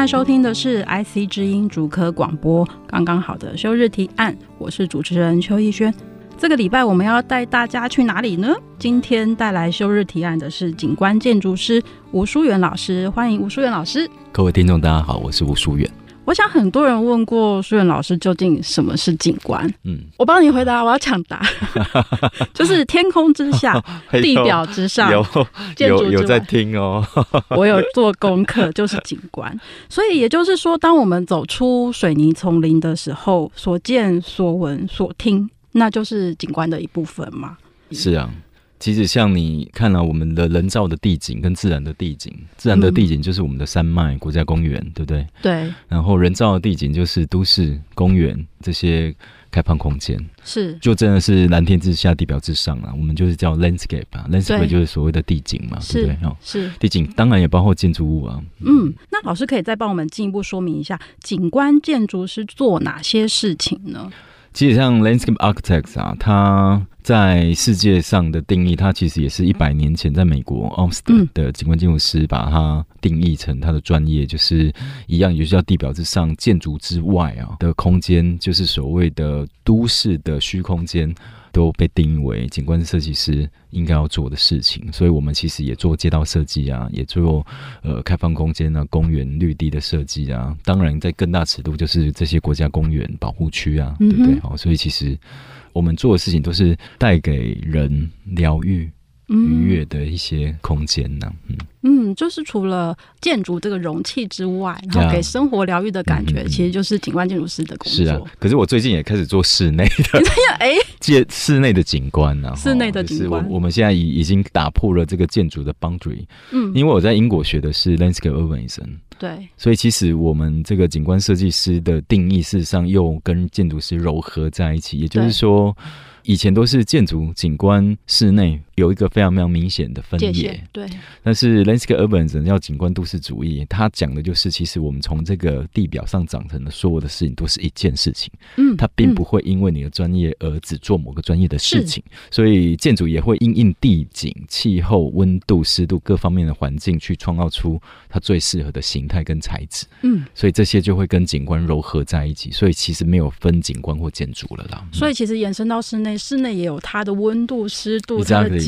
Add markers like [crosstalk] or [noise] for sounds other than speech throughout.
在收听的是 IC 之音主科广播，刚刚好的休日提案，我是主持人邱逸轩。这个礼拜我们要带大家去哪里呢？今天带来休日提案的是景观建筑师吴书远老师，欢迎吴书远老师。各位听众，大家好，我是吴书远。我想很多人问过舒远老师，究竟什么是景观？嗯，我帮你回答，我要抢答，[laughs] 就是天空之下、[laughs] 地表之上、有建筑有在听哦，[laughs] 我有做功课，就是景观。所以也就是说，当我们走出水泥丛林的时候，所见、所闻、所听，那就是景观的一部分嘛。是啊。其实像你看了、啊、我们的人造的地景跟自然的地景，自然的地景就是我们的山脉、国家公园，对不对？对。然后人造的地景就是都市公园这些开放空间，是就真的是蓝天之下、地表之上啊。我们就是叫 landscape 啊，landscape 就是所谓的地景嘛，对不对？哦，是地景，当然也包括建筑物啊。嗯，那老师可以再帮我们进一步说明一下，景观建筑师做哪些事情呢？其实像 landscape architects 啊，它在世界上的定义，它其实也是一百年前在美国奥斯汀的景观建筑师把它定义成它的专业，就是一样，也就是叫地表之上、建筑之外啊的空间，就是所谓的都市的虚空间。都被定义为景观设计师应该要做的事情，所以我们其实也做街道设计啊，也做呃开放空间啊、公园绿地的设计啊。当然，在更大尺度就是这些国家公园保护区啊，对不对？好，所以其实我们做的事情都是带给人疗愈。愉悦的一些空间呢，嗯。嗯，就是除了建筑这个容器之外，然后给生活疗愈的感觉，其实就是景观建筑师的工作。是啊，可是我最近也开始做室内的，[laughs] 哎，建室内的景观啊，室内的景观。我我们现在已已经打破了这个建筑的 boundary，嗯，因为我在英国学的是 landscape urbanism，对，所以其实我们这个景观设计师的定义，事实上又跟建筑师糅合在一起，也就是说。以前都是建筑、景观、室内有一个非常非常明显的分野，对。但是 landscape urbanism 叫景观都市主义，他讲的就是其实我们从这个地表上长成的所有的事情都是一件事情，嗯，它并不会因为你的专业而只做某个专业的事情，所以建筑也会因应地景、气候、温度、湿度各方面的环境去创造出它最适合的形态跟材质，嗯，所以这些就会跟景观糅合在一起，所以其实没有分景观或建筑了啦。所以其实延伸到室内。室内也有它的温度、湿度、它的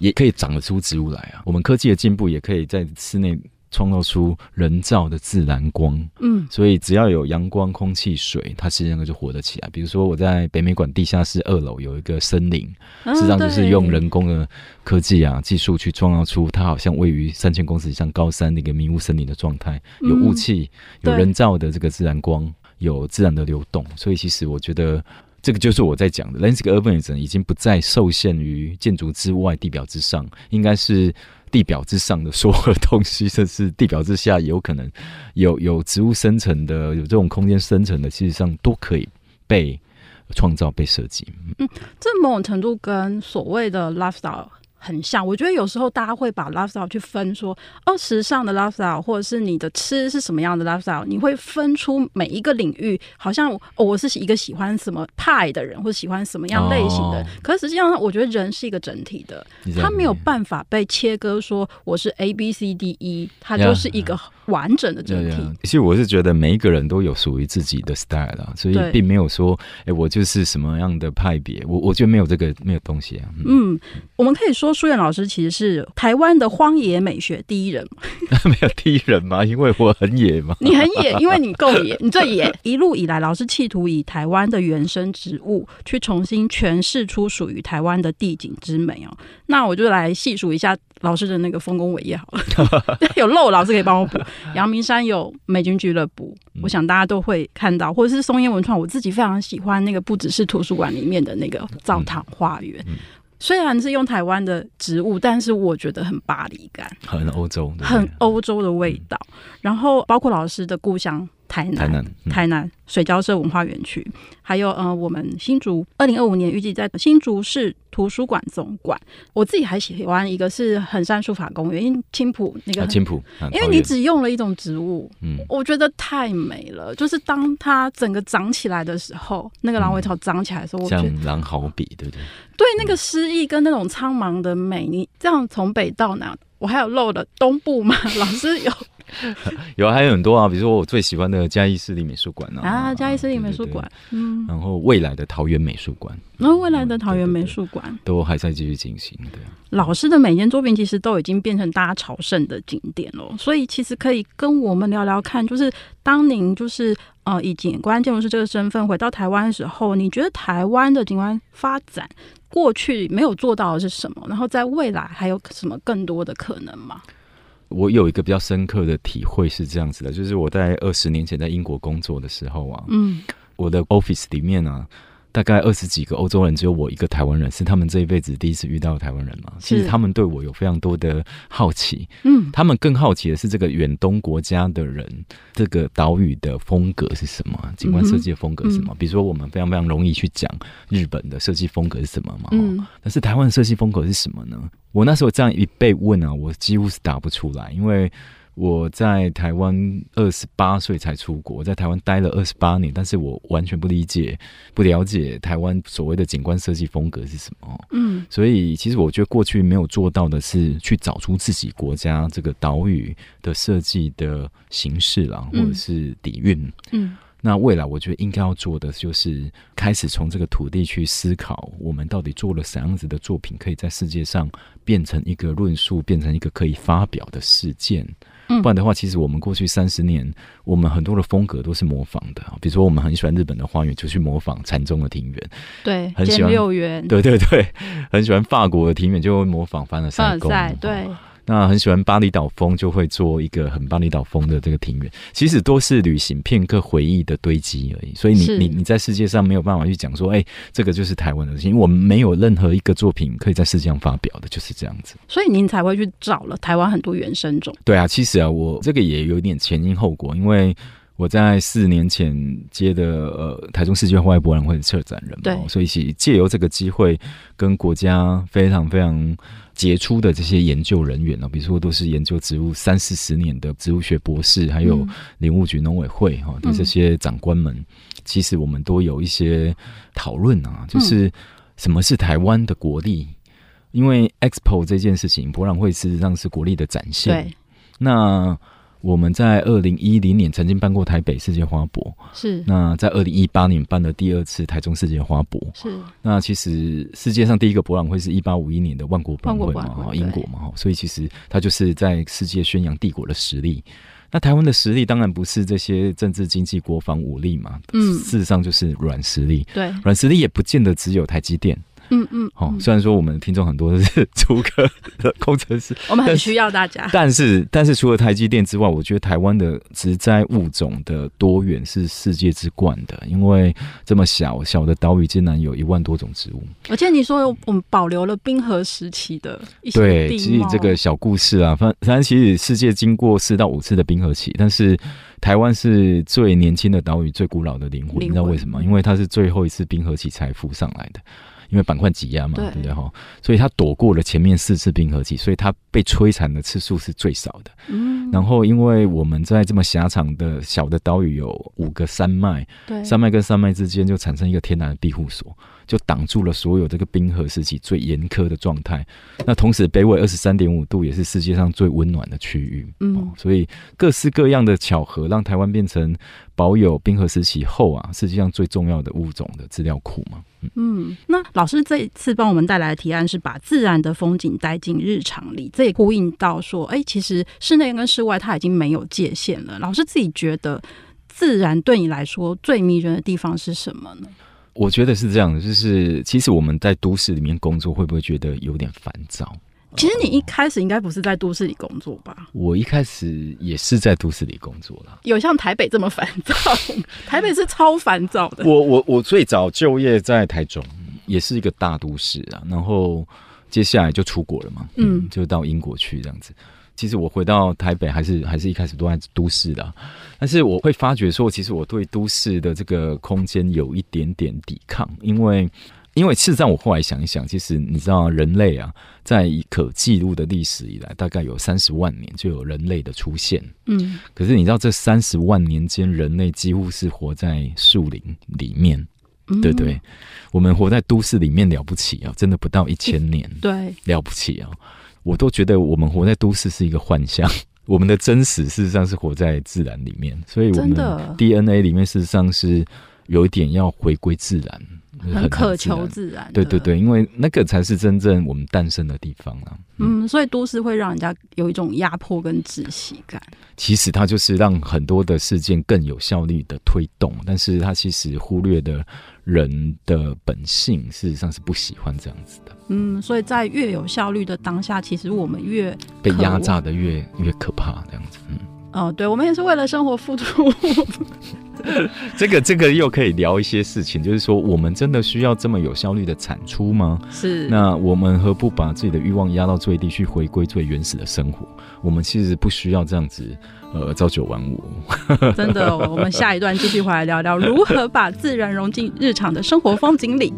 也可以长得出植物来啊。我们科技的进步，也可以在室内创造出人造的自然光。嗯，所以只要有阳光、空气、水，它实际上就活得起来。比如说，我在北美馆地下室二楼有一个森林，实际上就是用人工的科技啊技术去创造出它好像位于三千公尺以上高山那个迷雾森林的状态，有雾气，有人造的这个自然光，有自然的流动。所以，其实我觉得。这个就是我在讲的，landscape urbanism 已经不再受限于建筑之外、地表之上，应该是地表之上的所有东西，甚至地表之下有可能有有植物生成的、有这种空间生成的，其实上都可以被创造、被设计。嗯，这某种程度跟所谓的 lifestyle。很像，我觉得有时候大家会把 lifestyle 去分说，哦，时尚的 lifestyle，或者是你的吃是什么样的 lifestyle，你会分出每一个领域，好像、哦、我是一个喜欢什么派的人，或者喜欢什么样类型的。哦、可是实际上，我觉得人是一个整体的，他没有办法被切割说我是 A B C D E，他就是一个完整的整体。其实我是觉得每一个人都有属于自己的 style 啊，所以并没有说，哎，我就是什么样的派别，我我觉得没有这个没有东西啊。嗯，嗯我们可以说。书远老师其实是台湾的荒野美学第一人，[laughs] 没有第一人吗？因为我很野吗？你很野，因为你够野，你最野。[laughs] 一路以来，老师企图以台湾的原生植物去重新诠释出属于台湾的地景之美哦。那我就来细数一下老师的那个丰功伟业好了。[laughs] 有漏，老师可以帮我补。阳明山有美军俱乐部，我想大家都会看到，或者是松烟文创，我自己非常喜欢那个，不只是图书馆里面的那个澡堂花园。虽然是用台湾的植物，但是我觉得很巴黎感，很欧洲，很欧洲的味道。嗯、然后包括老师的故乡。台南，台南，嗯、台南水交社文化园区，还有呃，我们新竹二零二五年预计在新竹市图书馆总馆。我自己还喜欢一个是横山书法公园，因为青浦那个青浦，因为你只用了一种植物，嗯，我觉得太美了。就是当它整个长起来的时候，那个狼尾草长起来的时候，像狼毫笔，对不对？对，那个诗意跟那种苍茫的美，你这样从北到南，我还有漏了东部吗？[laughs] 老师有。[laughs] 有还有很多啊，比如说我最喜欢的嘉义市立美术馆啊，啊，嘉义市立美术馆，嗯，然后未来的桃园美术馆，然后未来的桃园美术馆都还在继续进行。对，老师的每件作品其实都已经变成大家朝圣的景点了，所以其实可以跟我们聊聊看，就是当您就是呃以景观建筑师这个身份回到台湾的时候，你觉得台湾的景观发展过去没有做到的是什么？然后在未来还有什么更多的可能吗？我有一个比较深刻的体会是这样子的，就是我在二十年前在英国工作的时候啊，嗯，我的 office 里面啊。大概二十几个欧洲人，只有我一个台湾人，是他们这一辈子第一次遇到台湾人嘛？其实他们对我有非常多的好奇，嗯，他们更好奇的是这个远东国家的人，这个岛屿的风格是什么？景观设计的风格是什么？嗯、比如说，我们非常非常容易去讲日本的设计风格是什么嘛？嗯，但是台湾的设计风格是什么呢？我那时候这样一被问啊，我几乎是答不出来，因为。我在台湾二十八岁才出国，我在台湾待了二十八年，但是我完全不理解、不了解台湾所谓的景观设计风格是什么。嗯，所以其实我觉得过去没有做到的是去找出自己国家这个岛屿的设计的形式啦，或者是底蕴。嗯，那未来我觉得应该要做的就是开始从这个土地去思考，我们到底做了什么样子的作品，可以在世界上变成一个论述，变成一个可以发表的事件。不然的话，其实我们过去三十年，我们很多的风格都是模仿的。比如说，我们很喜欢日本的花园，就去模仿禅宗的庭园。对，很喜欢六园。对对对，很喜欢法国的庭园，就会模仿凡尔赛宫。对。那很喜欢巴厘岛风，就会做一个很巴厘岛风的这个庭园，其实都是旅行片刻回忆的堆积而已。所以你你你在世界上没有办法去讲说，哎、欸，这个就是台湾的事情，因为我们没有任何一个作品可以在世界上发表的，就是这样子。所以您才会去找了台湾很多原生种。对啊，其实啊，我这个也有点前因后果，因为我在四年前接的呃台中世界户外博览会的策展人嘛，对，所以借由这个机会跟国家非常非常。杰出的这些研究人员呢，比如说都是研究植物三四十年的植物学博士，还有林务局农委会哈的这些长官们，其实我们都有一些讨论啊，就是什么是台湾的国力？因为 Expo 这件事情，博览会事实上是国力的展现。那。我们在二零一零年曾经办过台北世界花博，是。那在二零一八年办了第二次台中世界花博，是。那其实世界上第一个博览会是一八五一年的万国博览会嘛，哈，英国嘛，哈，所以其实它就是在世界宣扬帝国的实力。那台湾的实力当然不是这些政治、经济、国防、武力嘛，嗯，事实上就是软实力。对，软实力也不见得只有台积电。嗯嗯，好、嗯。虽然说我们的听众很多都是竹科的工程师，[laughs] 我们很需要大家。但是，但是除了台积电之外，我觉得台湾的植栽物种的多元是世界之冠的。因为这么小小的岛屿，竟然有一万多种植物。而且你说我们保留了冰河时期的一些对，其实这个小故事啊，反反正其实世界经过四到五次的冰河期，但是台湾是最年轻的岛屿，最古老的。灵魂。你知道为什么？因为它是最后一次冰河期才浮上来的。因为板块挤压嘛，对不对哈？所以它躲过了前面四次冰河期，所以它被摧残的次数是最少的。嗯，然后因为我们在这么狭长的小的岛屿有五个山脉，对，山脉跟山脉之间就产生一个天然的庇护所。就挡住了所有这个冰河时期最严苛的状态。那同时，北纬二十三点五度也是世界上最温暖的区域。嗯、哦，所以各式各样的巧合，让台湾变成保有冰河时期后啊，世界上最重要的物种的资料库嘛。嗯，嗯，那老师这一次帮我们带来的提案是把自然的风景带进日常里，这也呼应到说，哎、欸，其实室内跟室外它已经没有界限了。老师自己觉得，自然对你来说最迷人的地方是什么呢？我觉得是这样的，就是其实我们在都市里面工作，会不会觉得有点烦躁？其实你一开始应该不是在都市里工作吧？我一开始也是在都市里工作啦。有像台北这么烦躁？台北是超烦躁的。我我我最早就业在台中，也是一个大都市啊。然后接下来就出国了嘛，嗯，就到英国去这样子。其实我回到台北，还是还是一开始都在都市的，但是我会发觉说，其实我对都市的这个空间有一点点抵抗，因为因为事实上我后来想一想，其实你知道，人类啊，在可记录的历史以来，大概有三十万年就有人类的出现，嗯，可是你知道，这三十万年间，人类几乎是活在树林里面，对不对？我们活在都市里面了不起啊，真的不到一千年，对，了不起啊。我都觉得我们活在都市是一个幻象，[laughs] 我们的真实事实上是活在自然里面，所以我们的 DNA 里面事实上是有一点要回归自然。很渴求自然，对对对，因为那个才是真正我们诞生的地方啊。嗯，所以都市会让人家有一种压迫跟窒息感。其实它就是让很多的事件更有效率的推动，但是它其实忽略的人的本性，事实上是不喜欢这样子的。嗯，所以在越有效率的当下，其实我们越被压榨的越越可怕，这样子。嗯。哦，对，我们也是为了生活付出。[laughs] 这个这个又可以聊一些事情，就是说，我们真的需要这么有效率的产出吗？[laughs] 是。那我们何不把自己的欲望压到最低，去回归最原始的生活？我们其实不需要这样子，呃，朝九晚五。[laughs] 真的，我们下一段继续回来聊聊如何把自然融进日常的生活风景里。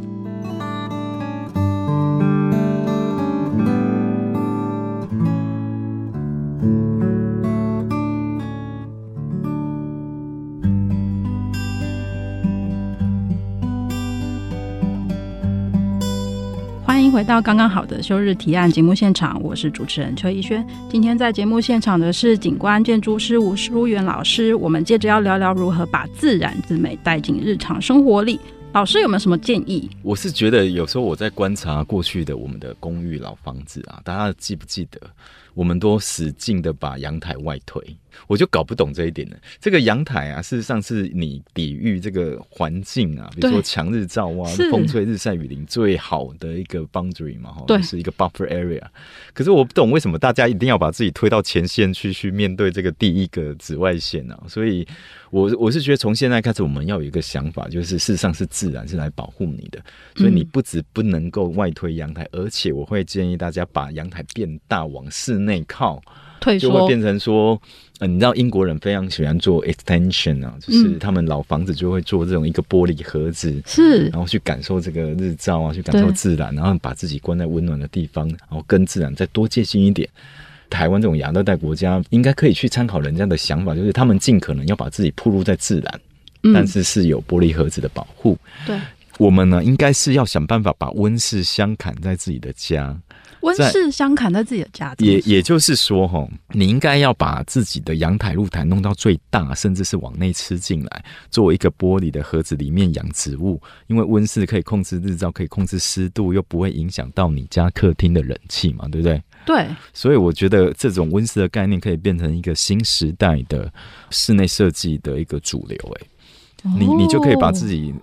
回到刚刚好的休日提案节目现场，我是主持人邱逸轩。今天在节目现场的是景观建筑师吴淑媛老师。我们接着要聊聊如何把自然之美带进日常生活里。老师有没有什么建议？我是觉得有时候我在观察过去的我们的公寓老房子啊，大家记不记得？我们都使劲的把阳台外推，我就搞不懂这一点了。这个阳台啊，事实上是你抵御这个环境啊，比如说强日照啊、风吹日晒雨淋最好的一个 boundary 嘛，哈，就是一个 buffer area。可是我不懂为什么大家一定要把自己推到前线去，去面对这个第一个紫外线啊。所以我我是觉得从现在开始，我们要有一个想法，就是事实上是自然是来保护你的，所以你不止不能够外推阳台，而且我会建议大家把阳台变大，往室内靠，就会变成说，呃，你知道英国人非常喜欢做 extension 啊，就是他们老房子就会做这种一个玻璃盒子，是，然后去感受这个日照啊，去感受自然，然后把自己关在温暖的地方，然后跟自然再多接近一点。台湾这种亚热带国家应该可以去参考人家的想法，就是他们尽可能要把自己暴露在自然，但是是有玻璃盒子的保护。对，我们呢，应该是要想办法把温室相砍在自己的家。温室相砍在自己的家，也也就是说，哈，你应该要把自己的阳台、露台弄到最大，甚至是往内吃进来，作为一个玻璃的盒子里面养植物。因为温室可以控制日照，可以控制湿度，又不会影响到你家客厅的冷气嘛，对不对？对。所以我觉得这种温室的概念可以变成一个新时代的室内设计的一个主流。哎，你你就可以把自己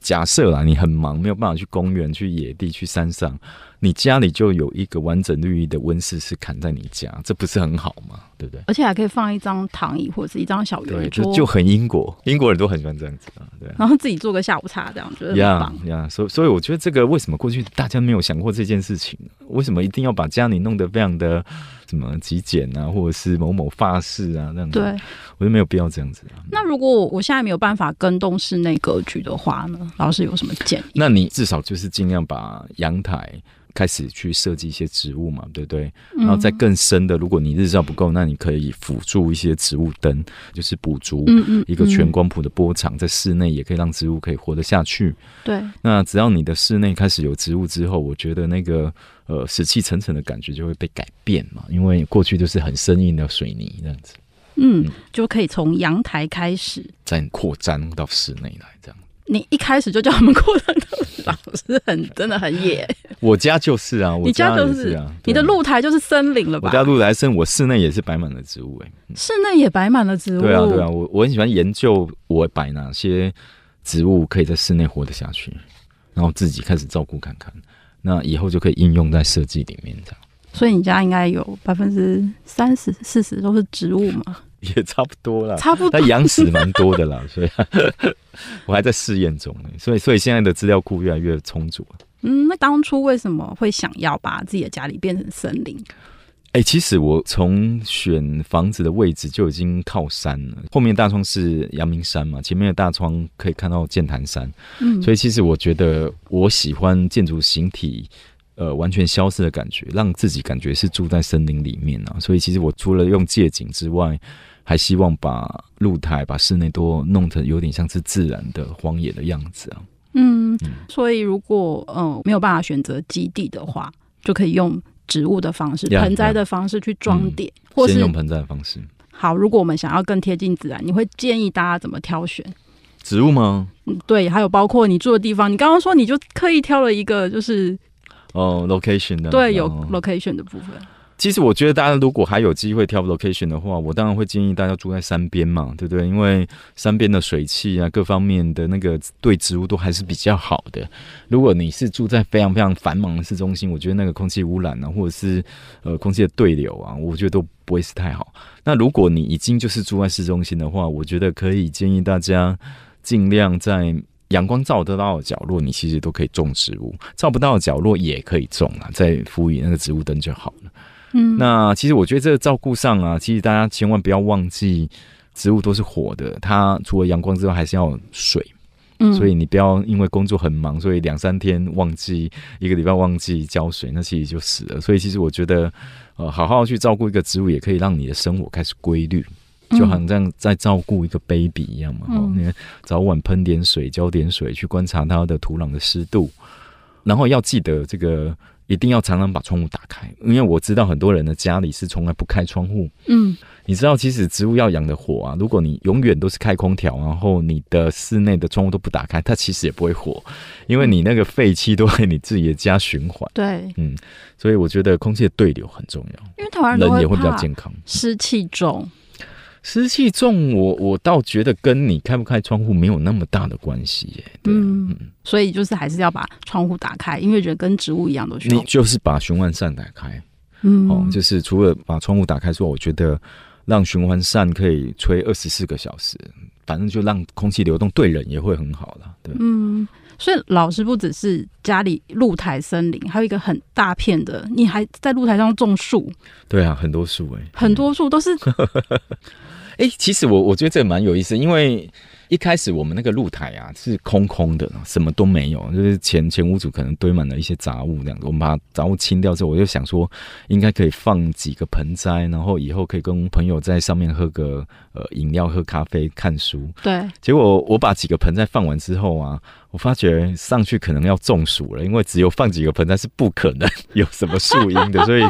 假设啦，你很忙，没有办法去公园、去野地、去山上。你家里就有一个完整绿意的温室是砍在你家，这不是很好吗？对不对？而且还可以放一张躺椅或者是一张小圆桌，对，就就很英国，英国人都很喜欢这样子啊。对，然后自己做个下午茶，这样觉得很棒呀。所以，所以我觉得这个为什么过去大家没有想过这件事情？为什么一定要把家里弄得非常的什么极简啊，或者是某某发饰啊那样子？对，我觉得没有必要这样子啊。那如果我现在没有办法跟动室内格局的话呢？老师有什么建议？那你至少就是尽量把阳台。开始去设计一些植物嘛，对不对？然后再更深的，如果你日照不够，那你可以辅助一些植物灯，就是补足一个全光谱的波长，在室内也可以让植物可以活得下去。对，那只要你的室内开始有植物之后，我觉得那个呃死气沉沉的感觉就会被改变嘛，因为过去就是很生硬的水泥这样子。嗯，就可以从阳台开始，再扩张到室内来这样。你一开始就叫他们过来的老师很真的很野。我家就是啊，我家就是啊，你的露台就是森林了吧？我家露台森，我室内也是摆满了植物哎、欸，室内也摆满了植物。对啊，对啊，我我很喜欢研究我摆哪些植物可以在室内活得下去，然后自己开始照顾看看，那以后就可以应用在设计里面这样。所以你家应该有百分之三十、四十都是植物吗？[laughs] 也差不多啦，差不多。它养死蛮多的啦，[laughs] 所以 [laughs] 我还在试验中呢。所以，所以现在的资料库越来越充足。嗯，那当初为什么会想要把自己的家里变成森林？哎、欸，其实我从选房子的位置就已经靠山了，后面大窗是阳明山嘛，前面的大窗可以看到剑潭山。嗯，所以其实我觉得我喜欢建筑形体呃完全消失的感觉，让自己感觉是住在森林里面啊。所以其实我除了用借景之外，还希望把露台、把室内都弄成有点像是自然的荒野的样子啊。嗯，嗯，所以如果嗯、呃、没有办法选择基地的话，就可以用植物的方式、盆栽的方式去装点，嗯、或是先用盆栽的方式。好，如果我们想要更贴近自然，你会建议大家怎么挑选植物吗？嗯，对，还有包括你住的地方。你刚刚说你就刻意挑了一个，就是哦，location 的，对，有 location 的部分。其实我觉得大家如果还有机会挑 location 的话，我当然会建议大家住在山边嘛，对不对？因为山边的水汽啊，各方面的那个对植物都还是比较好的。如果你是住在非常非常繁忙的市中心，我觉得那个空气污染啊，或者是呃空气的对流啊，我觉得都不会是太好。那如果你已经就是住在市中心的话，我觉得可以建议大家尽量在阳光照得到的角落，你其实都可以种植物；照不到的角落也可以种啊，再辅以那个植物灯就好。嗯，那其实我觉得这个照顾上啊，其实大家千万不要忘记，植物都是活的，它除了阳光之外，还是要水。嗯，所以你不要因为工作很忙，所以两三天忘记，一个礼拜忘记浇水，那其实就死了。所以其实我觉得，呃，好好去照顾一个植物，也可以让你的生活开始规律，就好像在照顾一个 baby 一样嘛。嗯，你早晚喷点水，浇点水，去观察它的土壤的湿度，然后要记得这个。一定要常常把窗户打开，因为我知道很多人的家里是从来不开窗户。嗯，你知道，其实植物要养的活啊，如果你永远都是开空调，然后你的室内的窗户都不打开，它其实也不会活，因为你那个废气都会你自己的家循环。对，嗯，所以我觉得空气的对流很重要，因为台湾人，人也会比较健康，湿气重。湿气重，我我倒觉得跟你开不开窗户没有那么大的关系耶。对，嗯，嗯，所以就是还是要把窗户打开，因为人跟植物一样都需要。你就是把循环扇打开，嗯，哦，就是除了把窗户打开之外，我觉得让循环扇可以吹二十四个小时，反正就让空气流动，对人也会很好了。对，嗯，所以老师不只是家里露台森林，还有一个很大片的，你还在露台上种树。对啊，很多树哎，很多树都是。[laughs] 哎、欸，其实我我觉得这个蛮有意思，因为一开始我们那个露台啊是空空的，什么都没有，就是前前屋主可能堆满了一些杂物这样子。我们把杂物清掉之后，我就想说应该可以放几个盆栽，然后以后可以跟朋友在上面喝个呃饮料、喝咖啡、看书。对。结果我把几个盆栽放完之后啊，我发觉上去可能要中暑了，因为只有放几个盆栽是不可能 [laughs] 有什么树荫的，所以。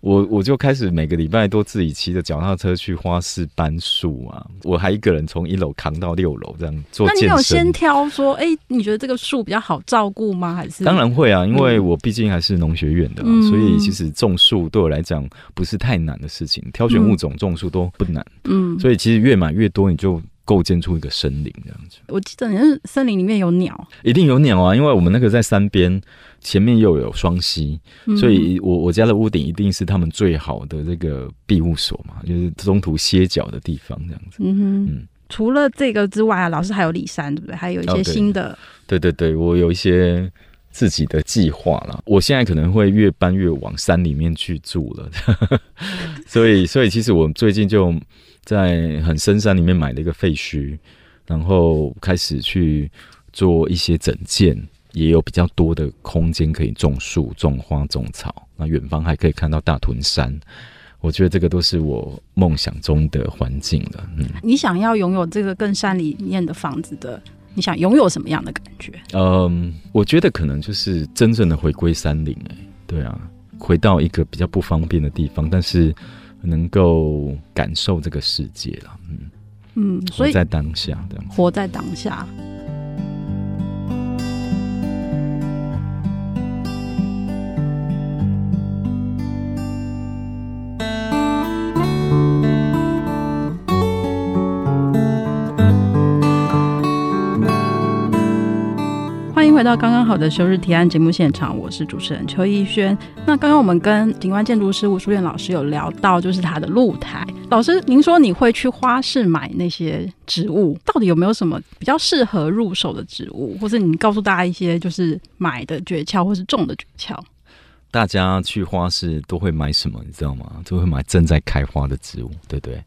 我我就开始每个礼拜都自己骑着脚踏车去花市搬树啊，我还一个人从一楼扛到六楼这样做。那你有先挑说，哎、欸，你觉得这个树比较好照顾吗？还是？当然会啊，因为我毕竟还是农学院的，嗯、所以其实种树对我来讲不是太难的事情，挑选物种种树都不难。嗯，所以其实越买越多，你就。构建出一个森林这样子，我记得你是森林里面有鸟，一定有鸟啊！因为我们那个在山边，前面又有双溪，嗯、所以我我家的屋顶一定是他们最好的这个庇护所嘛，就是中途歇脚的地方这样子。嗯哼，嗯，除了这个之外啊，老师还有里山，对不对？还有一些新的。哦、对，对对对，我有一些自己的计划了。我现在可能会越搬越往山里面去住了，[laughs] 所以所以其实我最近就。在很深山里面买了一个废墟，然后开始去做一些整建，也有比较多的空间可以种树、种花、种草。那远方还可以看到大屯山，我觉得这个都是我梦想中的环境了。嗯，你想要拥有这个更山里面的房子的，你想拥有什么样的感觉？嗯，我觉得可能就是真正的回归山林。哎，对啊，回到一个比较不方便的地方，但是。能够感受这个世界了，嗯嗯，所以在当下，这样活在当下。回到刚刚好的休日提案节目现场，我是主持人邱逸轩。那刚刚我们跟景观建筑师吴淑燕老师有聊到，就是他的露台。老师，您说你会去花市买那些植物，到底有没有什么比较适合入手的植物，或是你告诉大家一些就是买的诀窍，或是种的诀窍？大家去花市都会买什么？你知道吗？都会买正在开花的植物，对不对？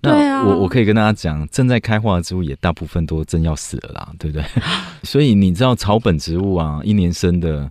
那我我可以跟大家讲，正在开花的植物也大部分都真要死了啦，对不对？[laughs] 所以你知道草本植物啊，一年生的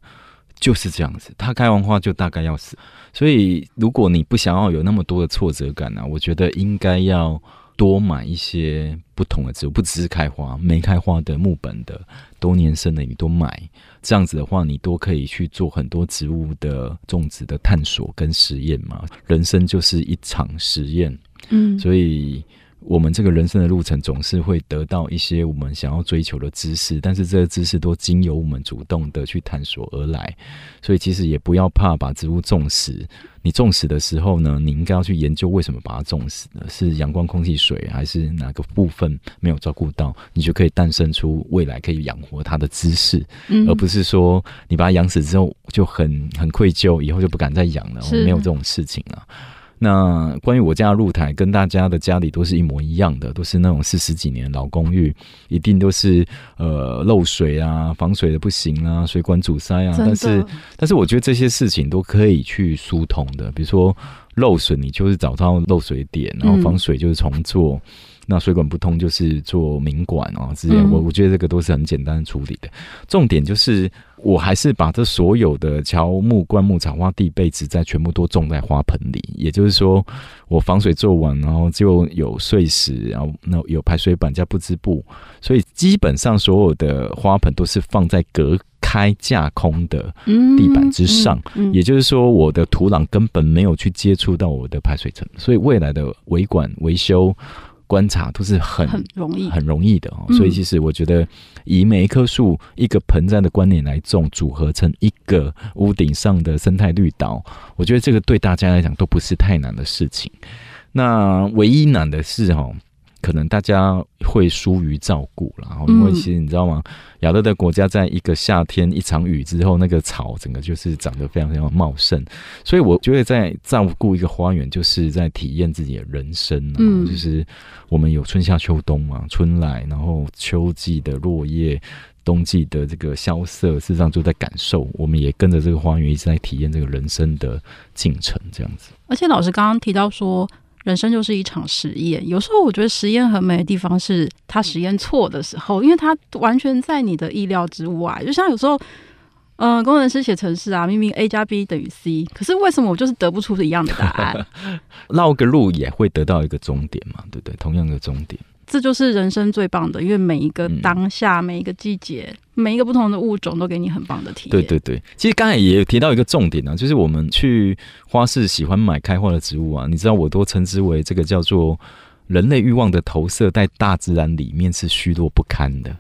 就是这样子，它开完花就大概要死。所以如果你不想要有那么多的挫折感呢、啊，我觉得应该要多买一些不同的植物，不只是开花，没开花的木本的多年生的你都买。这样子的话，你都可以去做很多植物的种植的探索跟实验嘛。人生就是一场实验，嗯，所以我们这个人生的路程总是会得到一些我们想要追求的知识，但是这个知识都经由我们主动的去探索而来。所以其实也不要怕把植物种死。你种死的时候呢，你应该要去研究为什么把它种死呢？是阳光、空气、水，还是哪个部分没有照顾到？你就可以诞生出未来可以养活它的知识，嗯，而不是说你把它养死之后就很很愧疚，以后就不敢再养了。我没有这种事情啊。那关于我家的露台，跟大家的家里都是一模一样的，都是那种四十几年老公寓，一定都是呃漏水啊、防水的不行啊、水管阻塞啊。但是，但是我觉得这些事情都可以去疏通的。比如说漏水，你就是找到漏水点，然后防水就是重做。嗯那水管不通就是做明管啊，之类，我我觉得这个都是很简单处理的。重点就是，我还是把这所有的乔木、灌木、草花、地被植栽全部都种在花盆里。也就是说，我防水做完，然后就有碎石，然后那有排水板加不织布，所以基本上所有的花盆都是放在隔开架空的地板之上。也就是说，我的土壤根本没有去接触到我的排水层，所以未来的维管维修。观察都是很很容易很容易的哦，所以其实我觉得以每一棵树一个盆栽的观念来种，组合成一个屋顶上的生态绿岛，我觉得这个对大家来讲都不是太难的事情。那唯一难的是哈。可能大家会疏于照顾，然后因为其实你知道吗？亚热带国家在一个夏天一场雨之后，那个草整个就是长得非常非常茂盛。所以我觉得在照顾一个花园，就是在体验自己的人生啊。嗯，就是我们有春夏秋冬嘛，春来，然后秋季的落叶，冬季的这个萧瑟，事实上就在感受。我们也跟着这个花园一直在体验这个人生的进程，这样子。而且老师刚刚提到说。人生就是一场实验，有时候我觉得实验很美的地方是他实验错的时候，因为他完全在你的意料之外。就像有时候，嗯、工程师写程式啊，明明 A 加 B 等于 C，可是为什么我就是得不出一样的答案？[laughs] 绕个路也会得到一个终点嘛，对不对？同样的终点。这就是人生最棒的，因为每一个当下、嗯、每一个季节、每一个不同的物种，都给你很棒的体验。对对对，其实刚才也有提到一个重点啊，就是我们去花市喜欢买开花的植物啊，你知道我都称之为这个叫做人类欲望的投射，在大自然里面是虚弱不堪的。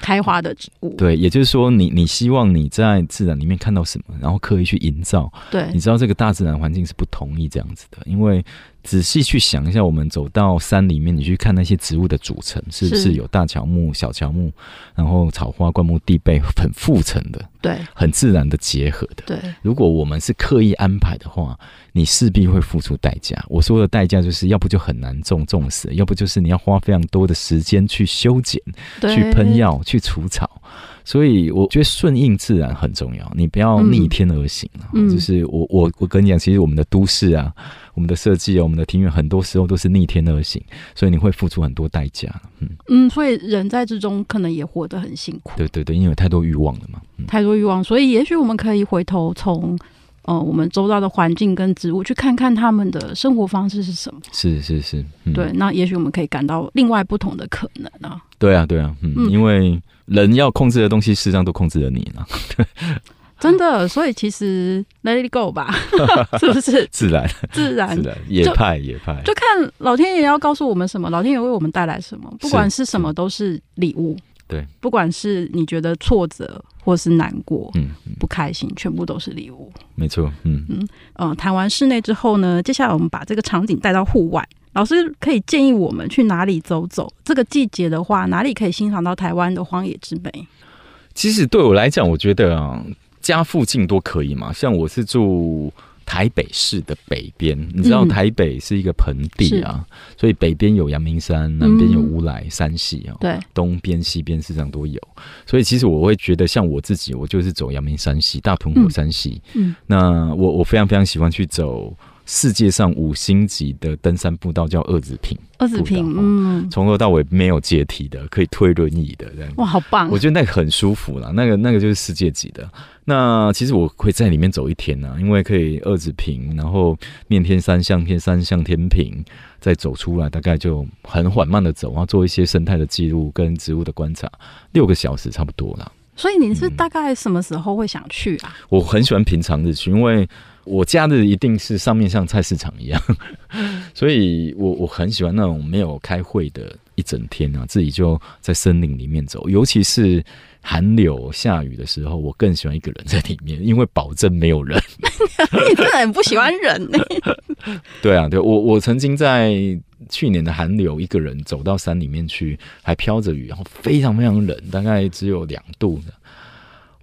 开花的植物，对，也就是说你，你你希望你在自然里面看到什么，然后刻意去营造。对，你知道这个大自然环境是不同意这样子的，因为。仔细去想一下，我们走到山里面，你去看那些植物的组成，是不是有大乔木、小乔木，然后草花、灌木、地被，很复层的，对，很自然的结合的。对，如果我们是刻意安排的话，你势必会付出代价。我说的代价就是要不就很难种种死，要不就是你要花非常多的时间去修剪、去喷药、去除草。所以我觉得顺应自然很重要，你不要逆天而行。嗯，就是我我我跟你讲，其实我们的都市啊，我们的设计啊，我们的庭院，很多时候都是逆天而行，所以你会付出很多代价。嗯嗯，所以人在之中可能也活得很辛苦。对对对，因为有太多欲望了嘛，嗯，太多欲望，所以也许我们可以回头从。呃，我们周遭的环境跟植物，去看看他们的生活方式是什么？是是是，嗯、对。那也许我们可以感到另外不同的可能啊。对啊，对啊，嗯，嗯，因为人要控制的东西，事实上都控制了你了。[laughs] 真的，所以其实 Let it go 吧，[laughs] 是不是？[laughs] 自然，自然，自然，野派，野派，就看老天爷要告诉我们什么，老天爷为我们带来什么，不管是什么，都是礼物。对，不管是你觉得挫折，或是难过，嗯，不开心，全部都是礼物。没错，嗯嗯呃，谈完室内之后呢，接下来我们把这个场景带到户外。老师可以建议我们去哪里走走？这个季节的话，哪里可以欣赏到台湾的荒野之美？其实对我来讲，我觉得啊，家附近都可以嘛。像我是住台北市的北边，你知道台北是一个盆地啊，嗯、所以北边有阳明山，南边有乌来山系啊，对、嗯，东边、西边实际上都有。所以其实我会觉得，像我自己，我就是走阳明山系、大屯火山系。嗯，那我我非常非常喜欢去走。世界上五星级的登山步道叫二子坪，二子坪，嗯，从头到尾没有阶梯的，可以推轮椅的，这样哇，好棒！我觉得那个很舒服啦，那个那个就是世界级的。那其实我会在里面走一天呢、啊，因为可以二子坪，然后面天山、向天山、向天平，再走出来，大概就很缓慢的走，然后做一些生态的记录跟植物的观察，六个小时差不多啦。所以你是大概什么时候会想去啊？嗯、我很喜欢平常日去，因为。我假日一定是上面像菜市场一样，[laughs] 所以我我很喜欢那种没有开会的一整天啊，自己就在森林里面走，尤其是寒流下雨的时候，我更喜欢一个人在里面，因为保证没有人。[laughs] 你真的很不喜欢人呢？对啊，对我我曾经在去年的寒流一个人走到山里面去，还飘着雨，然后非常非常冷，大概只有两度的。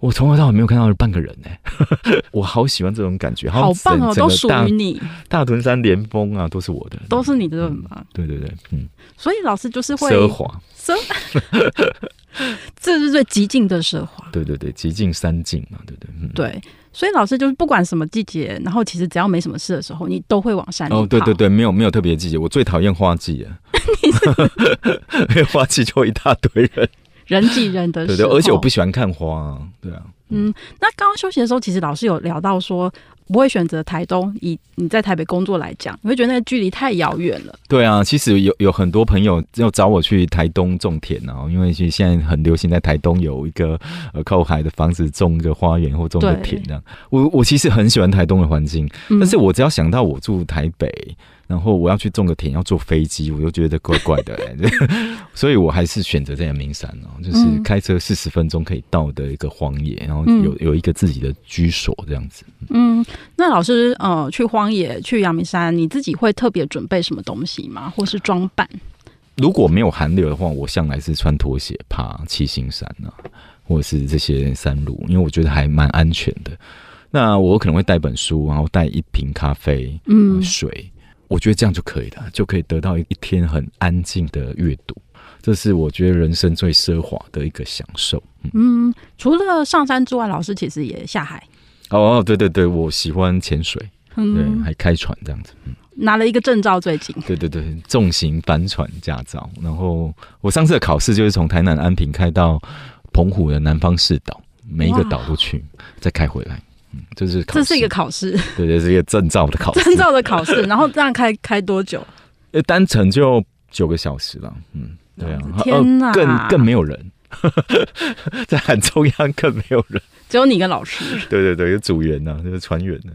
我从头到尾没有看到半个人呢、欸，[laughs] 我好喜欢这种感觉，好棒哦，都属于你。大屯山连峰啊，都是我的，都是你的，对吗？对对对，嗯。所以老师就是会奢华，奢，[laughs] [laughs] 这是最极尽的奢华。对对对，极尽三尽嘛，对对、嗯、对。所以老师就是不管什么季节，然后其实只要没什么事的时候，你都会往山里跑。哦，对对对，没有没有特别季节，我最讨厌花季了，[laughs] [laughs] 因为花季就一大堆人。人挤人的，对对，而且我不喜欢看花啊，对啊。嗯，那刚刚休息的时候，其实老师有聊到说，不会选择台东，以你在台北工作来讲，你会觉得那个距离太遥远了。对啊，其实有有很多朋友要找我去台东种田啊，因为其实现在很流行在台东有一个呃靠海的房子种个花园或种个田这样。我我其实很喜欢台东的环境，但是我只要想到我住台北。然后我要去种个田，要坐飞机，我又觉得怪怪的，[laughs] [laughs] 所以我还是选择在阳明山哦，就是开车四十分钟可以到的一个荒野，然后有有一个自己的居所这样子。嗯，那老师呃，去荒野去阳明山，你自己会特别准备什么东西吗？或是装扮？如果没有寒流的话，我向来是穿拖鞋爬七星山啊，或者是这些山路，因为我觉得还蛮安全的。那我可能会带本书，然后带一瓶咖啡，嗯，水。我觉得这样就可以了，就可以得到一天很安静的阅读，这是我觉得人生最奢华的一个享受。嗯，除了上山之外，老师其实也下海。哦，对对对，我喜欢潜水，嗯、对，还开船这样子。嗯、拿了一个证照，最近。对对对，重型帆船驾照。然后我上次的考试就是从台南安平开到澎湖的南方四岛，每一个岛都去，再开回来。这是这是一个考试，对对，是一个证照的考试，证照的考试。[laughs] 然后这样开开多久？呃，单程就九个小时了。嗯，对啊，天哪，更更没有人，[laughs] 在很中央更没有人，只有你跟老师。对对对，有组员呐，就是船员呢。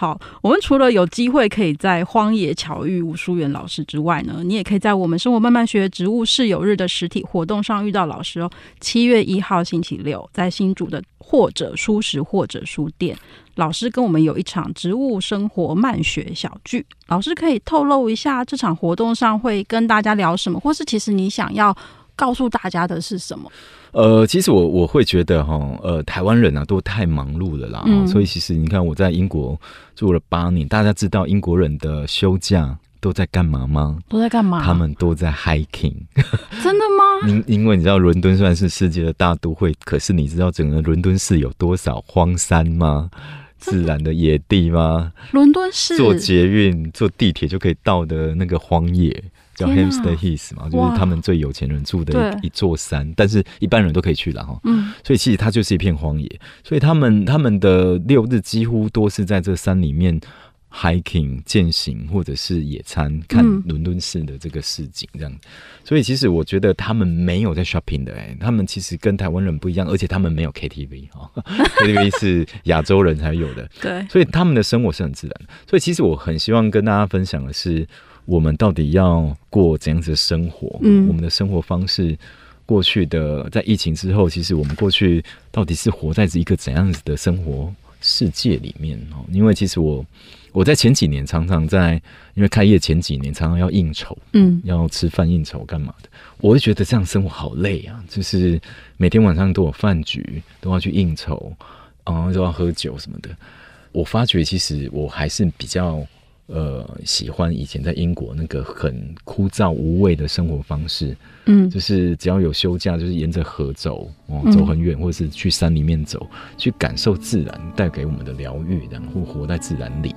好，我们除了有机会可以在荒野巧遇吴淑媛老师之外呢，你也可以在我们生活慢慢学植物室友日的实体活动上遇到老师哦。七月一号星期六，在新竹的或者书食或者书店，老师跟我们有一场植物生活慢学小聚。老师可以透露一下这场活动上会跟大家聊什么，或是其实你想要告诉大家的是什么？呃，其实我我会觉得哈，呃，台湾人啊都太忙碌了啦，嗯、所以其实你看我在英国住了八年，大家知道英国人的休假都在干嘛吗？都在干嘛？他们都在 hiking。[laughs] 真的吗？[laughs] 因因为你知道伦敦虽然是世界的大都会，可是你知道整个伦敦市有多少荒山吗？自然的野地吗？伦敦市坐捷运、坐地铁就可以到的那个荒野。叫 Hampstead Heath 嘛，就是他们最有钱人住的一一座山，但是一般人都可以去了哈。嗯，所以其实它就是一片荒野，所以他们他们的六日几乎都是在这山里面 hiking 践行或者是野餐，看伦敦市的这个市景这样。所以其实我觉得他们没有在 shopping 的哎，他们其实跟台湾人不一样，而且他们没有 KTV 哈，[laughs] KTV 是亚洲人才有的。[laughs] 对，所以他们的生活是很自然。所以其实我很希望跟大家分享的是。我们到底要过怎样子的生活？嗯，我们的生活方式，过去的在疫情之后，其实我们过去到底是活在一个怎样子的生活世界里面哦。因为其实我我在前几年常常在，因为开业前几年常常要应酬，嗯，要吃饭应酬干嘛的，我会觉得这样生活好累啊，就是每天晚上都有饭局，都要去应酬，然后都要喝酒什么的。我发觉其实我还是比较。呃，喜欢以前在英国那个很枯燥无味的生活方式，嗯，就是只要有休假，就是沿着河走，哦，走很远，或者是去山里面走，嗯、去感受自然带给我们的疗愈，然后活在自然里。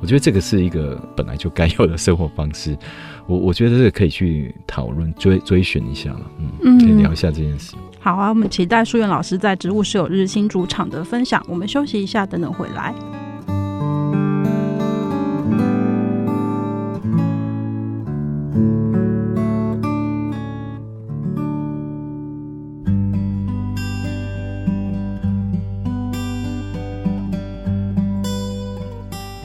我觉得这个是一个本来就该有的生活方式。我我觉得这个可以去讨论追追寻一下了，嗯，可以聊一下这件事。好啊，我们期待书原老师在植物是有日新主场的分享。我们休息一下，等等回来。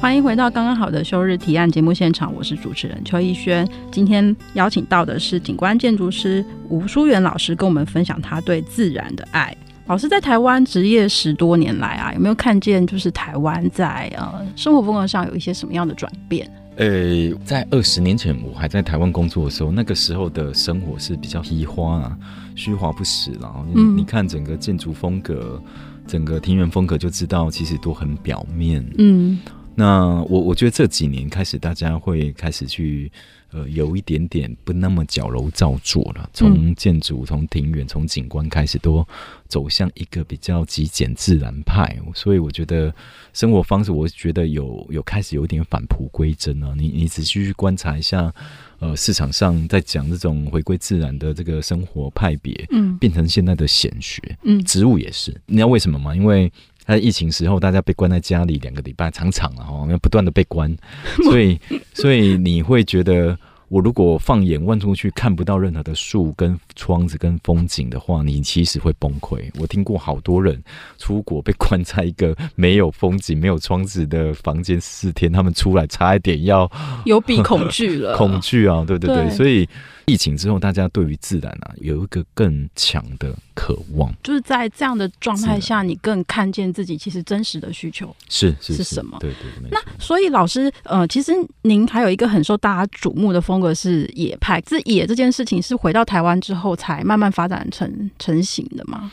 欢迎回到刚刚好的休日提案节目现场，我是主持人邱逸轩。今天邀请到的是景观建筑师吴淑媛老师，跟我们分享他对自然的爱。老师在台湾职业十多年来啊，有没有看见就是台湾在呃生活风格上有一些什么样的转变？呃，在二十年前我还在台湾工作的时候，那个时候的生活是比较虚花啊，虚华不实了。嗯，你看整个建筑风格，整个庭院风格，就知道其实都很表面。嗯。那我我觉得这几年开始，大家会开始去呃有一点点不那么矫揉造作了。从建筑、从庭园、从景观开始，都走向一个比较极简自然派。所以我觉得生活方式，我觉得有有开始有点返璞归真啊。你你仔细去观察一下，呃，市场上在讲这种回归自然的这个生活派别，嗯，变成现在的显学，嗯，植物也是。你知道为什么吗？因为在疫情时候，大家被关在家里两个礼拜，常常了哈，要不断的被关，[laughs] 所以，所以你会觉得。我如果放眼望出去看不到任何的树跟窗子跟风景的话，你其实会崩溃。我听过好多人出国被关在一个没有风景、没有窗子的房间四天，他们出来差一点要有比恐惧了，[laughs] 恐惧啊！对对对，对所以疫情之后，大家对于自然啊有一个更强的渴望。就是在这样的状态下，你更看见自己其实真实的需求是是是什么？对对对。那所以老师，呃，其实您还有一个很受大家瞩目的风。格是野派，这野这件事情是回到台湾之后才慢慢发展成成型的吗？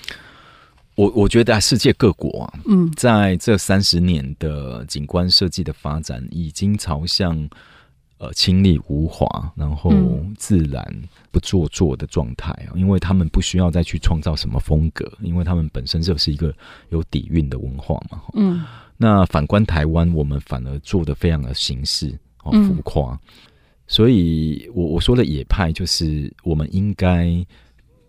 我我觉得世界各国啊，嗯，在这三十年的景观设计的发展，已经朝向呃清丽无华，然后自然不做作的状态啊，因为他们不需要再去创造什么风格，因为他们本身就是一个有底蕴的文化嘛。嗯，那反观台湾，我们反而做的非常的形式哦浮夸。嗯所以，我我说的野派，就是我们应该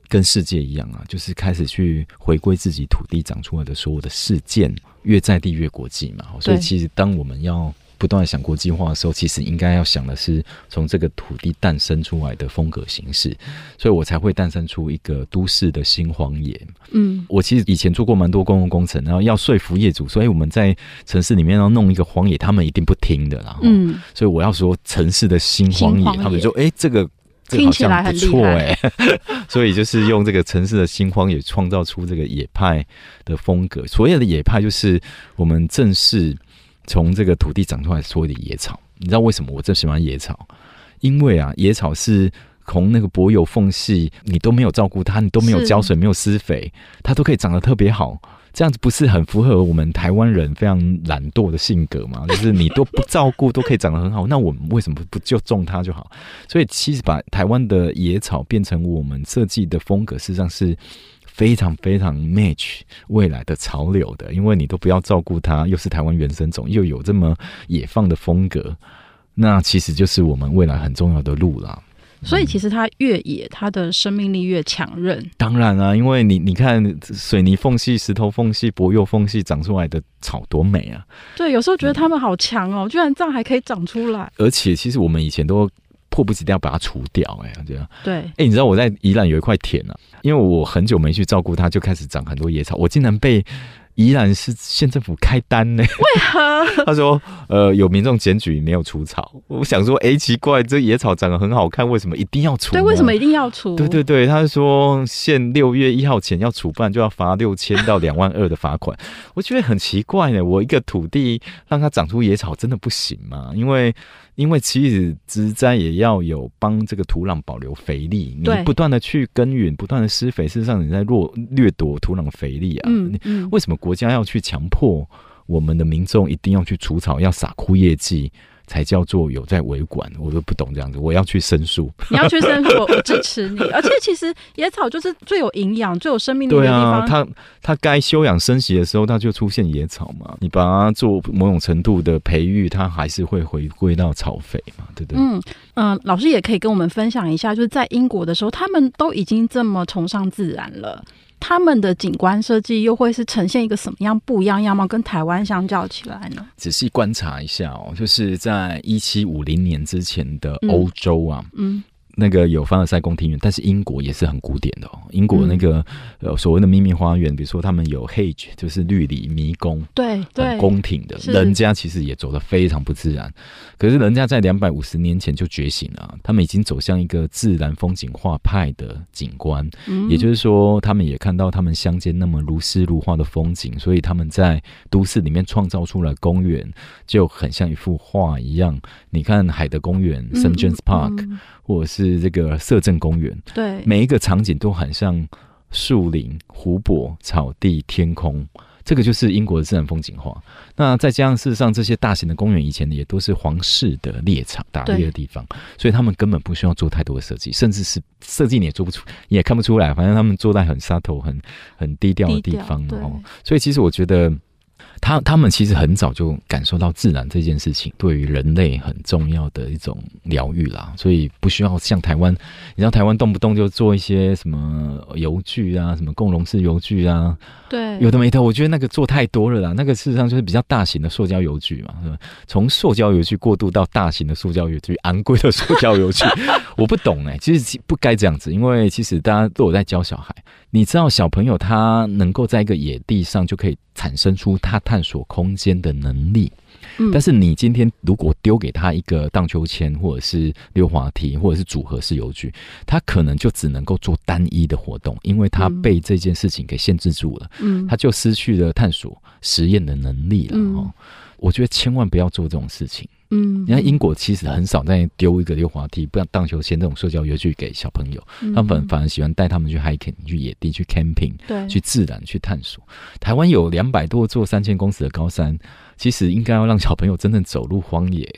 跟世界一样啊，就是开始去回归自己土地长出来的所有的事件，越在地越国际嘛。所以，其实当我们要不断想国际化的时候，其实应该要想的是从这个土地诞生出来的风格形式，所以我才会诞生出一个都市的新荒野。嗯，我其实以前做过蛮多公共工程，然后要说服业主，所以我们在城市里面要弄一个荒野，他们一定不听的啦。嗯，所以我要说城市的新荒野，荒野他们就说：“哎、欸，这个这个好像不错哎。” [laughs] 所以就是用这个城市的新荒野创造出这个野派的风格。所谓的野派就是我们正式。从这个土地长出来所有的野草，你知道为什么我最喜欢野草？因为啊，野草是从那个柏油缝隙，你都没有照顾它，你都没有浇水，没有施肥，它都可以长得特别好。这样子不是很符合我们台湾人非常懒惰的性格吗？[laughs] 就是你都不照顾，都可以长得很好，那我们为什么不就种它就好？所以其实把台湾的野草变成我们设计的风格，事实上是。非常非常 match 未来的潮流的，因为你都不要照顾它，又是台湾原生种，又有这么野放的风格，那其实就是我们未来很重要的路啦。所以其实它越野，它的生命力越强韧。当然啊，因为你你看水泥缝隙、石头缝隙、柏油缝隙长出来的草多美啊！对，有时候觉得它们好强哦，居然这样还可以长出来。而且其实我们以前都。迫不及待要把它除掉，哎，这样对。哎，你知道我在宜兰有一块田啊，因为我很久没去照顾它，就开始长很多野草。我竟然被宜兰是县政府开单呢？为何？[laughs] 他说，呃，有民众检举没有除草。我想说，哎、欸，奇怪，这野草长得很好看，为什么一定要除？对，为什么一定要除？对对对，他说限六月一号前要除，不然就要罚六千到两万二的罚款。我觉得很奇怪呢，我一个土地让它长出野草，真的不行吗？因为。因为其实植栽也要有帮这个土壤保留肥力，你不断的去耕耘，不断的施肥，事实上你在弱掠夺土壤肥力啊。嗯嗯。为什么国家要去强迫我们的民众一定要去除草，要撒枯叶剂？才叫做有在维管，我都不懂这样子，我要去申诉。你要去申诉，我支持你。而且其实野草就是最有营养、最有生命力的地方。对啊，它它该休养生息的时候，它就出现野草嘛。你把它做某种程度的培育，它还是会回归到草肥嘛，对不对？嗯嗯、呃，老师也可以跟我们分享一下，就是在英国的时候，他们都已经这么崇尚自然了。他们的景观设计又会是呈现一个什么样不一样样貌？跟台湾相较起来呢？仔细观察一下哦，就是在一七五零年之前的欧洲啊，嗯。嗯那个有凡尔赛宫廷园，但是英国也是很古典的哦。英国那个呃所谓的秘密花园，比如说他们有 Hedge，就是绿篱迷宫，对对，宫廷的。人家其实也走的非常不自然，可是人家在两百五十年前就觉醒了，他们已经走向一个自然风景画派的景观。嗯，也就是说，他们也看到他们乡间那么如诗如画的风景，所以他们在都市里面创造出来公园，就很像一幅画一样。你看海德公园 St. James Park。或者是这个摄政公园，对，每一个场景都很像树林、湖泊、草地、天空，这个就是英国的自然风景画。那再加上事实上，这些大型的公园以前也都是皇室的猎场、打猎的地方，所以他们根本不需要做太多的设计，甚至是设计你也做不出，你也看不出来。反正他们坐在很沙头、很很低调的地方哦。所以其实我觉得。他他们其实很早就感受到自然这件事情对于人类很重要的一种疗愈啦，所以不需要像台湾，你知道台湾动不动就做一些什么油具啊，什么共融式油具啊，对，有的没的，我觉得那个做太多了啦，那个事实上就是比较大型的塑胶油具嘛，是吧？从塑胶油具过渡到大型的塑胶油具，昂贵的塑胶油具，[laughs] 我不懂哎、欸，其实不该这样子，因为其实大家都有在教小孩，你知道小朋友他能够在一个野地上就可以。产生出他探索空间的能力，嗯，但是你今天如果丢给他一个荡秋千，或者是溜滑梯，或者是组合式游具，他可能就只能够做单一的活动，因为他被这件事情给限制住了，嗯，他就失去了探索实验的能力了。嗯，我觉得千万不要做这种事情。嗯，你看英国其实很少在丢一个溜滑梯，不像荡秋千这种社交游具给小朋友，嗯、他们反反而喜欢带他们去 hiking，去野地，去 camping，对，去自然去探索。台湾有两百多座三千公尺的高山，其实应该要让小朋友真正走入荒野，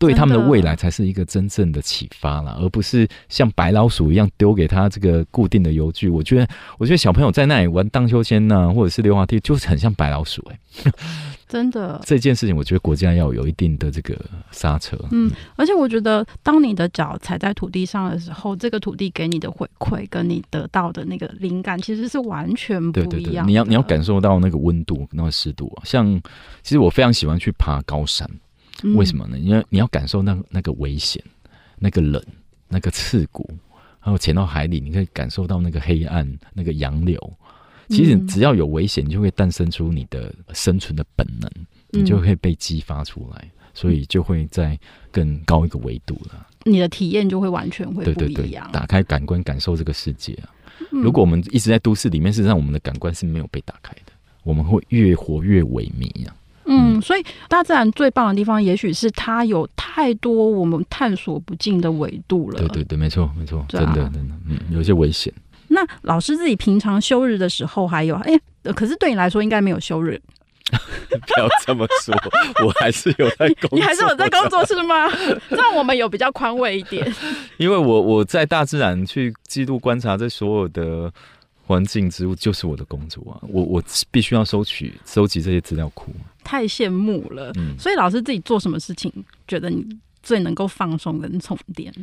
对他们的未来才是一个真正的启发啦，而不是像白老鼠一样丢给他这个固定的游具。我觉得，我觉得小朋友在那里玩荡秋千呐，或者是溜滑梯，就是很像白老鼠哎、欸。[laughs] 真的，这件事情，我觉得国家要有一定的这个刹车。嗯，而且我觉得，当你的脚踩在土地上的时候，这个土地给你的回馈，跟你得到的那个灵感，其实是完全不一样的。对对对，你要你要感受到那个温度，那个湿度啊。像，其实我非常喜欢去爬高山，为什么呢？因为你要感受那那个危险、那个冷、那个刺骨，还有潜到海里，你可以感受到那个黑暗、那个洋流。其实只要有危险，你就会诞生出你的生存的本能，你就会被激发出来，所以就会在更高一个维度了。你的体验就会完全会不一样。对对对，打开感官，感受这个世界啊！如果我们一直在都市里面，事实上我们的感官是没有被打开的，我们会越活越萎靡啊。嗯，所以大自然最棒的地方，也许是它有太多我们探索不尽的维度了。对对对，没错没错，真的真的，嗯，有些危险。那老师自己平常休日的时候还有哎、欸，可是对你来说应该没有休日。[laughs] 不要这么说，我还是有在工作。你还是有在工作是吗？这样我们有比较宽慰一点。[laughs] 因为我我在大自然去记录观察这所有的环境植物，就是我的工作啊。我我必须要收取收集这些资料库。太羡慕了。嗯。所以老师自己做什么事情，觉得你最能够放松跟充电？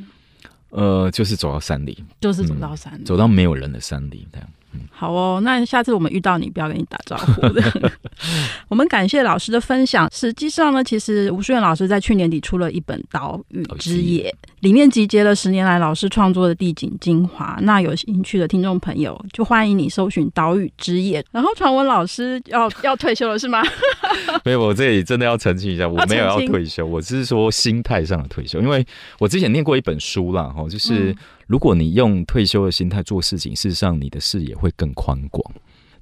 呃，就是走到山里，就是走到山里，嗯，走到没有人的山里，这样。好哦，那下次我们遇到你，不要跟你打招呼的。[laughs] 我们感谢老师的分享。实际上呢，其实吴书远老师在去年底出了一本《岛屿之野》，里面集结了十年来老师创作的地景精华。那有兴趣的听众朋友，就欢迎你搜寻《岛屿之野》。然后传闻老师要要退休了，是吗？[laughs] 没有，我这里真的要澄清一下，我没有要退休，我只是说心态上的退休。因为我之前念过一本书啦，哈，就是。如果你用退休的心态做事情，事实上你的视野会更宽广，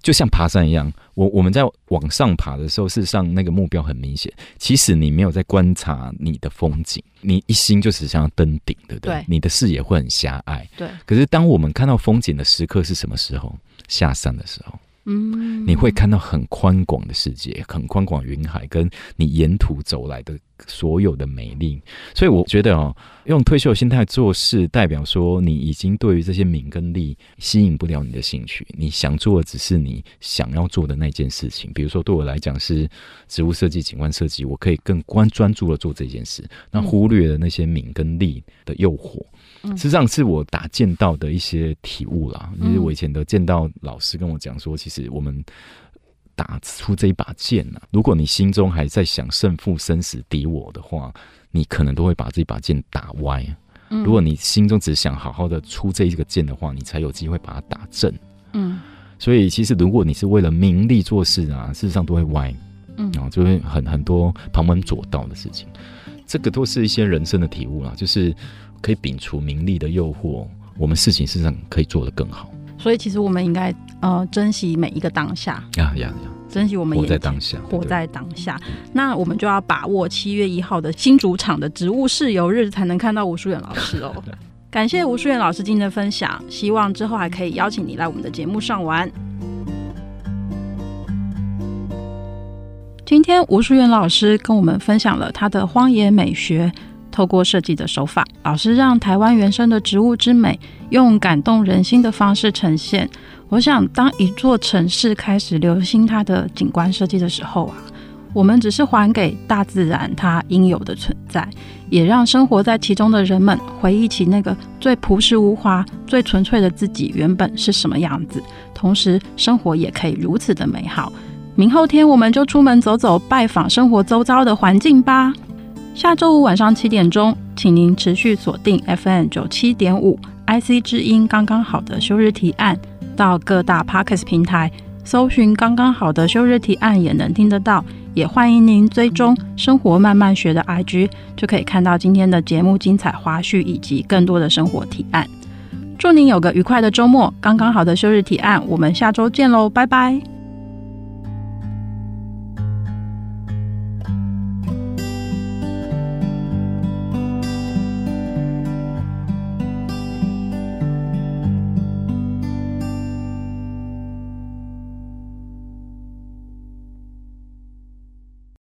就像爬山一样。我我们在往上爬的时候，事实上那个目标很明显。其实你没有在观察你的风景，你一心就只想要登顶，对不对？对。你的视野会很狭隘。对。可是当我们看到风景的时刻是什么时候？下山的时候。嗯。你会看到很宽广的世界，很宽广云海，跟你沿途走来的。所有的美丽，所以我觉得哦，用退休的心态做事，代表说你已经对于这些名跟利吸引不了你的兴趣，你想做的只是你想要做的那件事情。比如说，对我来讲是植物设计、景观设计，我可以更关专注的做这件事，那忽略了那些名跟利的诱惑。实际上是我打剑道的一些体悟啦，因为我以前的剑道老师跟我讲说，其实我们。打出这一把剑呢、啊？如果你心中还在想胜负、生死敌我的话，你可能都会把这把剑打歪。嗯、如果你心中只想好好的出这一个剑的话，你才有机会把它打正。嗯，所以其实如果你是为了名利做事啊，事实上都会歪。嗯，然后就会很很多旁门左道的事情。这个都是一些人生的体悟啦，就是可以摒除名利的诱惑，我们事情事实上可以做得更好。所以，其实我们应该呃珍惜每一个当下呀呀呀！珍惜我们活在当下，活在当下。那我们就要把握七月一号的新主场的植物室游日，才能看到吴淑远老师哦。[laughs] 感谢吴淑远老师今天的分享，希望之后还可以邀请你来我们的节目上玩。今天吴淑远老师跟我们分享了他的荒野美学。透过设计的手法，老师让台湾原生的植物之美用感动人心的方式呈现。我想，当一座城市开始流行它的景观设计的时候啊，我们只是还给大自然它应有的存在，也让生活在其中的人们回忆起那个最朴实无华、最纯粹的自己原本是什么样子。同时，生活也可以如此的美好。明后天，我们就出门走走，拜访生活周遭的环境吧。下周五晚上七点钟，请您持续锁定 FM 九七点五 IC 之音，刚刚好的休日提案，到各大 parkas 平台搜寻“刚刚好的休日提案”也能听得到。也欢迎您追踪生活慢慢学的 IG，就可以看到今天的节目精彩花絮以及更多的生活提案。祝您有个愉快的周末！刚刚好的休日提案，我们下周见喽，拜拜。